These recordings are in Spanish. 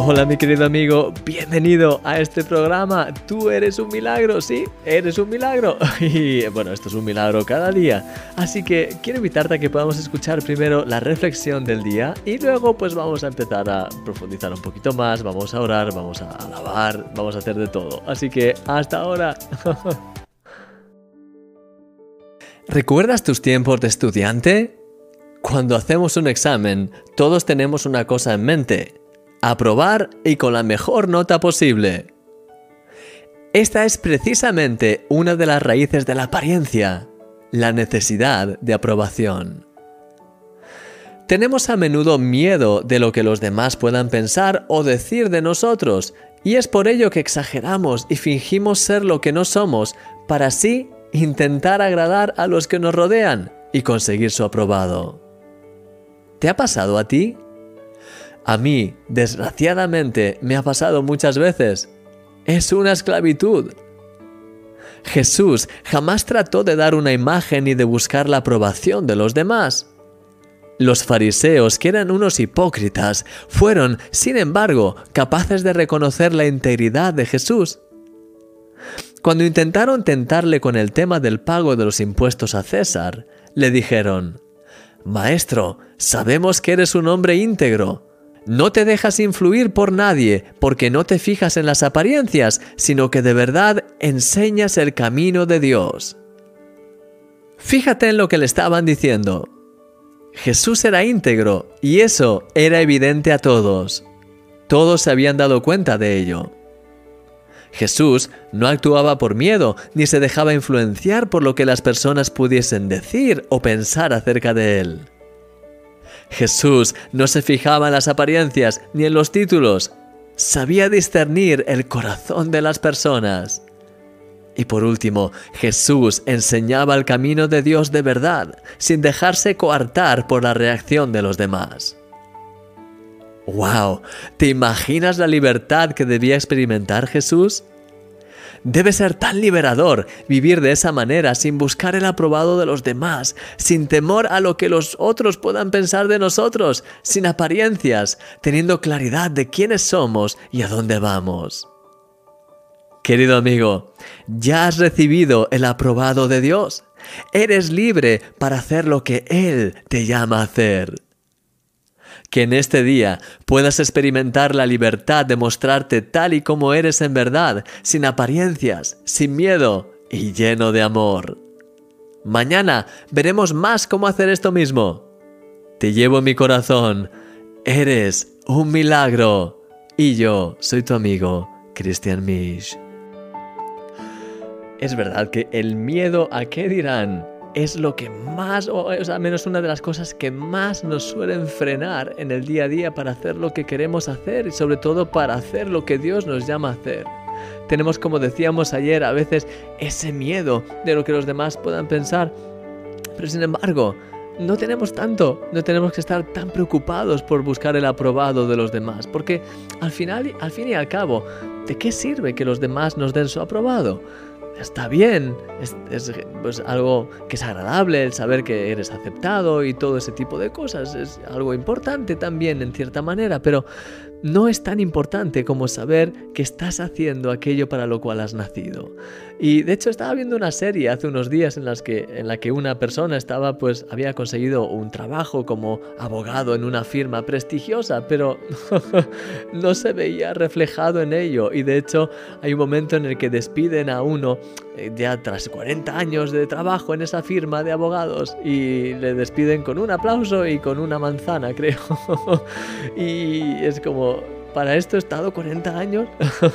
Hola mi querido amigo, bienvenido a este programa. Tú eres un milagro, sí, eres un milagro. Y bueno, esto es un milagro cada día. Así que quiero invitarte a que podamos escuchar primero la reflexión del día y luego pues vamos a empezar a profundizar un poquito más, vamos a orar, vamos a alabar, vamos a hacer de todo. Así que hasta ahora. ¿Recuerdas tus tiempos de estudiante? Cuando hacemos un examen, todos tenemos una cosa en mente aprobar y con la mejor nota posible. Esta es precisamente una de las raíces de la apariencia, la necesidad de aprobación. Tenemos a menudo miedo de lo que los demás puedan pensar o decir de nosotros, y es por ello que exageramos y fingimos ser lo que no somos, para así intentar agradar a los que nos rodean y conseguir su aprobado. ¿Te ha pasado a ti? A mí, desgraciadamente, me ha pasado muchas veces. Es una esclavitud. Jesús jamás trató de dar una imagen y de buscar la aprobación de los demás. Los fariseos, que eran unos hipócritas, fueron, sin embargo, capaces de reconocer la integridad de Jesús. Cuando intentaron tentarle con el tema del pago de los impuestos a César, le dijeron, Maestro, sabemos que eres un hombre íntegro no te dejas influir por nadie porque no te fijas en las apariencias, sino que de verdad enseñas el camino de Dios. Fíjate en lo que le estaban diciendo. Jesús era íntegro y eso era evidente a todos. Todos se habían dado cuenta de ello. Jesús no actuaba por miedo ni se dejaba influenciar por lo que las personas pudiesen decir o pensar acerca de él. Jesús no se fijaba en las apariencias ni en los títulos. Sabía discernir el corazón de las personas. Y por último, Jesús enseñaba el camino de Dios de verdad, sin dejarse coartar por la reacción de los demás. ¡Wow! ¿Te imaginas la libertad que debía experimentar Jesús? Debe ser tan liberador vivir de esa manera sin buscar el aprobado de los demás, sin temor a lo que los otros puedan pensar de nosotros, sin apariencias, teniendo claridad de quiénes somos y a dónde vamos. Querido amigo, ya has recibido el aprobado de Dios. Eres libre para hacer lo que Él te llama a hacer que en este día puedas experimentar la libertad de mostrarte tal y como eres en verdad, sin apariencias, sin miedo y lleno de amor. Mañana veremos más cómo hacer esto mismo. Te llevo en mi corazón. Eres un milagro. Y yo soy tu amigo, Christian Misch. Es verdad que el miedo a qué dirán es lo que más, o, al menos una de las cosas que más nos suelen frenar en el día a día para hacer lo que queremos hacer y sobre todo para hacer lo que Dios nos llama a hacer. Tenemos, como decíamos ayer, a veces ese miedo de lo que los demás puedan pensar, pero sin embargo, no tenemos tanto, no tenemos que estar tan preocupados por buscar el aprobado de los demás, porque al final, al fin y al cabo, ¿de qué sirve que los demás nos den su aprobado? Está bien, es, pues, algo que es agradable el saber que eres aceptado y todo ese tipo de cosas, es algo importante también en cierta manera, pero no es tan importante como saber que estás haciendo aquello para lo cual has nacido. Y de hecho estaba viendo una serie hace unos días en, que, en la que una persona estaba pues había conseguido un trabajo como abogado en una firma prestigiosa, pero no se veía reflejado en ello y de hecho hay un momento en el que despiden a uno ya tras 40 años de trabajo en esa firma de abogados y le despiden con un aplauso y con una manzana, creo. y es como, para esto he estado 40 años.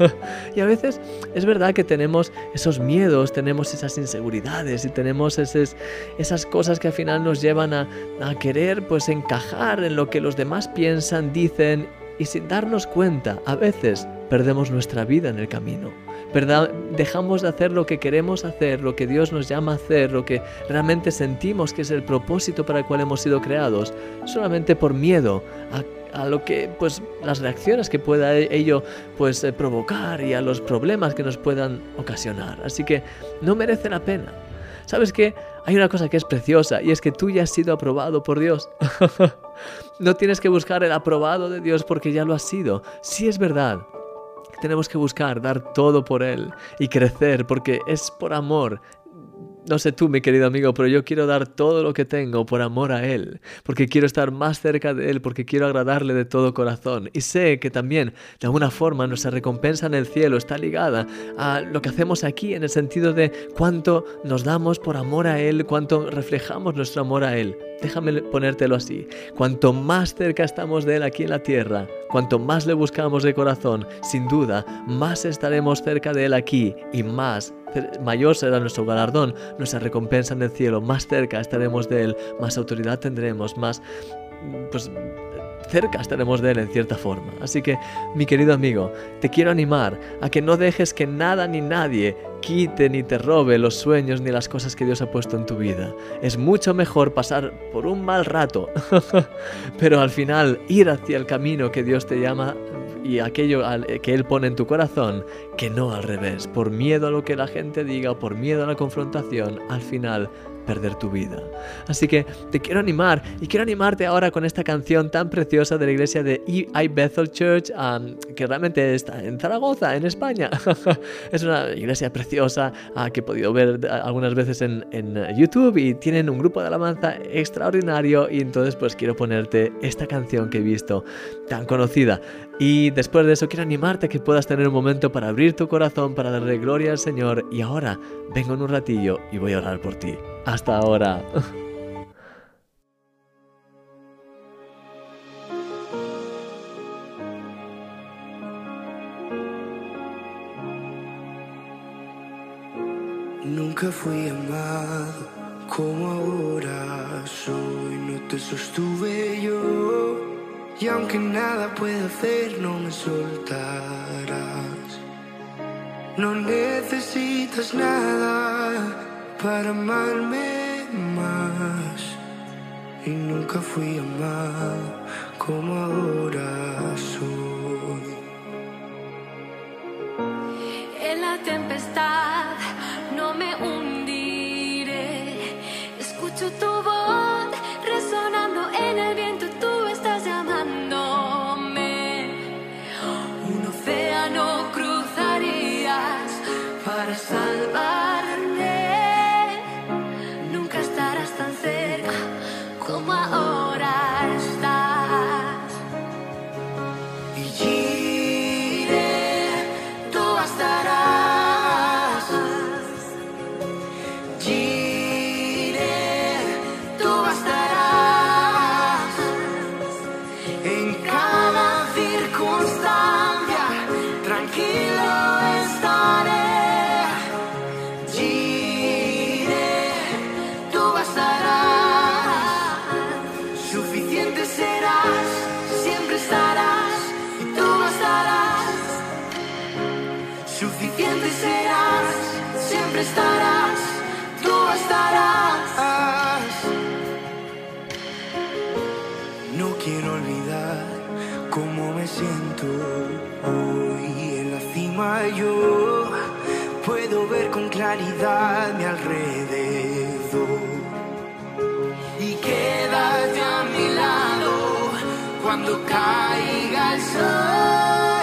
y a veces es verdad que tenemos esos miedos, tenemos esas inseguridades y tenemos esas cosas que al final nos llevan a, a querer pues encajar en lo que los demás piensan, dicen y sin darnos cuenta, a veces perdemos nuestra vida en el camino. ¿verdad? Dejamos de hacer lo que queremos hacer, lo que Dios nos llama a hacer, lo que realmente sentimos que es el propósito para el cual hemos sido creados, solamente por miedo a lo que pues las reacciones que pueda ello pues eh, provocar y a los problemas que nos puedan ocasionar. Así que no merece la pena. ¿Sabes qué? Hay una cosa que es preciosa y es que tú ya has sido aprobado por Dios. no tienes que buscar el aprobado de Dios porque ya lo has sido. Sí es verdad. Tenemos que buscar dar todo por Él y crecer porque es por amor no sé tú, mi querido amigo, pero yo quiero dar todo lo que tengo por amor a Él, porque quiero estar más cerca de Él, porque quiero agradarle de todo corazón. Y sé que también, de alguna forma, nuestra recompensa en el cielo está ligada a lo que hacemos aquí, en el sentido de cuánto nos damos por amor a Él, cuánto reflejamos nuestro amor a Él. Déjame ponértelo así. Cuanto más cerca estamos de Él aquí en la tierra, cuanto más le buscamos de corazón, sin duda, más estaremos cerca de Él aquí y más mayor será nuestro galardón, nuestra recompensa en el cielo, más cerca estaremos de Él, más autoridad tendremos, más pues cerca estaremos de Él en cierta forma. Así que, mi querido amigo, te quiero animar a que no dejes que nada ni nadie quite ni te robe los sueños ni las cosas que Dios ha puesto en tu vida. Es mucho mejor pasar por un mal rato, pero al final ir hacia el camino que Dios te llama y aquello que Él pone en tu corazón, que no al revés, por miedo a lo que la gente diga por miedo a la confrontación, al final perder tu vida. Así que te quiero animar y quiero animarte ahora con esta canción tan preciosa de la iglesia de I Bethel Church, que realmente está en Zaragoza, en España. es una iglesia preciosa ah, que he podido ver algunas veces en, en YouTube y tienen un grupo de alabanza extraordinario y entonces pues quiero ponerte esta canción que he visto tan conocida. Y después de eso quiero animarte a que puedas tener un momento para abrir tu corazón, para darle gloria al Señor. Y ahora vengo en un ratillo y voy a orar por ti. Hasta ahora. Nunca fui amado como ahora soy, no te sostuve yo. Y aunque nada pueda hacer, no me soltarás. No necesitas nada para amarme más. Y nunca fui amado como ahora soy. En la tempestad no me hundiré. Escucho tu estarás, tú estarás. No quiero olvidar cómo me siento hoy en la cima. Yo puedo ver con claridad mi alrededor. Y quédate a mi lado cuando caiga el sol.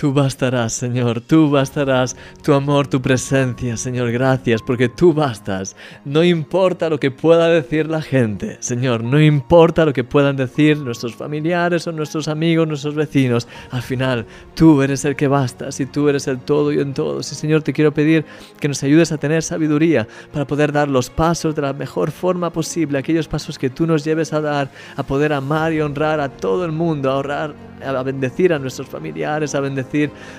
Tú bastarás, Señor, tú bastarás, tu amor, tu presencia, Señor, gracias, porque tú bastas. No importa lo que pueda decir la gente, Señor, no importa lo que puedan decir nuestros familiares o nuestros amigos, nuestros vecinos, al final tú eres el que bastas y tú eres el todo y en todo. Y Señor, te quiero pedir que nos ayudes a tener sabiduría para poder dar los pasos de la mejor forma posible, aquellos pasos que tú nos lleves a dar, a poder amar y honrar a todo el mundo, a honrar a bendecir a nuestros familiares, a bendecir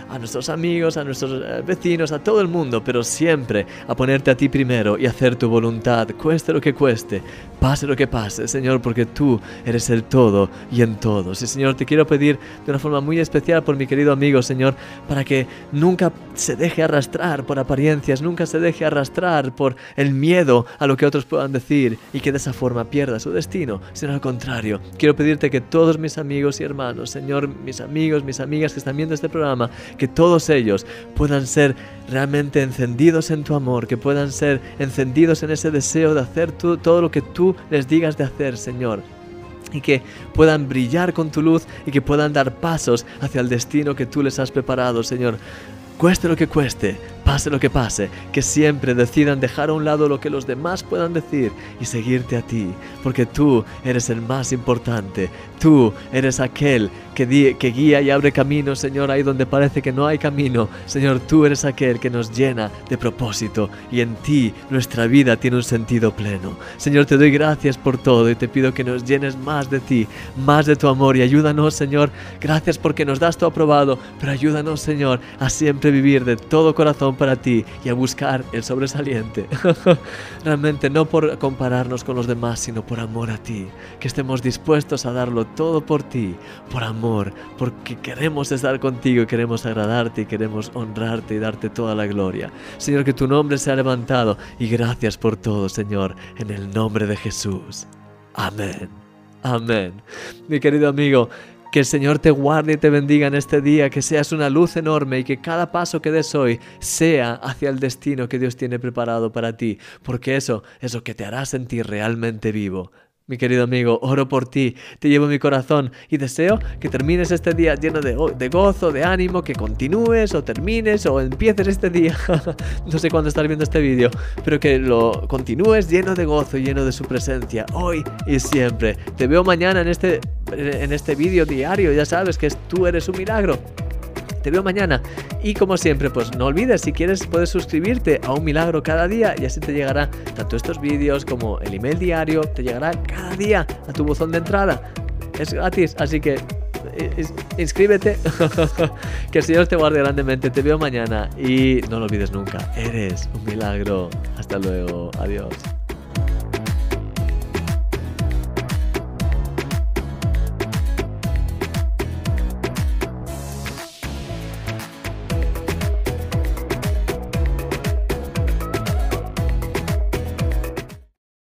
a nuestros amigos, a nuestros eh, vecinos, a todo el mundo, pero siempre a ponerte a ti primero y hacer tu voluntad, cueste lo que cueste, pase lo que pase, Señor, porque tú eres el todo y en todos. Y Señor, te quiero pedir de una forma muy especial por mi querido amigo, Señor, para que nunca se deje arrastrar por apariencias, nunca se deje arrastrar por el miedo a lo que otros puedan decir y que de esa forma pierda su destino, sino al contrario. Quiero pedirte que todos mis amigos y hermanos, Señor, mis amigos, mis amigas que están viendo este programa, que todos ellos puedan ser realmente encendidos en tu amor, que puedan ser encendidos en ese deseo de hacer todo lo que tú les digas de hacer, Señor y que puedan brillar con tu luz y que puedan dar pasos hacia el destino que tú les has preparado, Señor. Cueste lo que cueste, pase lo que pase, que siempre decidan dejar a un lado lo que los demás puedan decir y seguirte a ti, porque tú eres el más importante, tú eres aquel que, que guía y abre camino, Señor, ahí donde parece que no hay camino. Señor, tú eres aquel que nos llena de propósito y en ti nuestra vida tiene un sentido pleno. Señor, te doy gracias por todo y te pido que nos llenes más de ti, más de tu amor y ayúdanos, Señor. Gracias porque nos das tu aprobado, pero ayúdanos, Señor, a siempre vivir de todo corazón para ti y a buscar el sobresaliente. Realmente no por compararnos con los demás, sino por amor a ti. Que estemos dispuestos a darlo todo por ti, por amor, porque queremos estar contigo queremos agradarte y queremos honrarte y darte toda la gloria. Señor, que tu nombre sea levantado y gracias por todo, Señor, en el nombre de Jesús. Amén. Amén. Mi querido amigo, que el Señor te guarde y te bendiga en este día, que seas una luz enorme y que cada paso que des hoy sea hacia el destino que Dios tiene preparado para ti, porque eso es lo que te hará sentir realmente vivo. Mi querido amigo, oro por ti, te llevo mi corazón y deseo que termines este día lleno de, gozo, de ánimo, que continúes o termines o empieces este día, no sé cuándo estás viendo este vídeo, pero que lo continúes lleno de gozo lleno de su presencia, hoy y siempre. Te veo mañana en este, en este vídeo diario, ya sabes que tú eres un milagro. Te veo mañana. Y como siempre, pues no olvides, si quieres, puedes suscribirte a un milagro cada día y así te llegará tanto estos vídeos como el email diario, te llegará cada día a tu buzón de entrada. Es gratis, así que eh, inscríbete. que el Señor te guarde grandemente. Te veo mañana y no lo olvides nunca. Eres un milagro. Hasta luego. Adiós.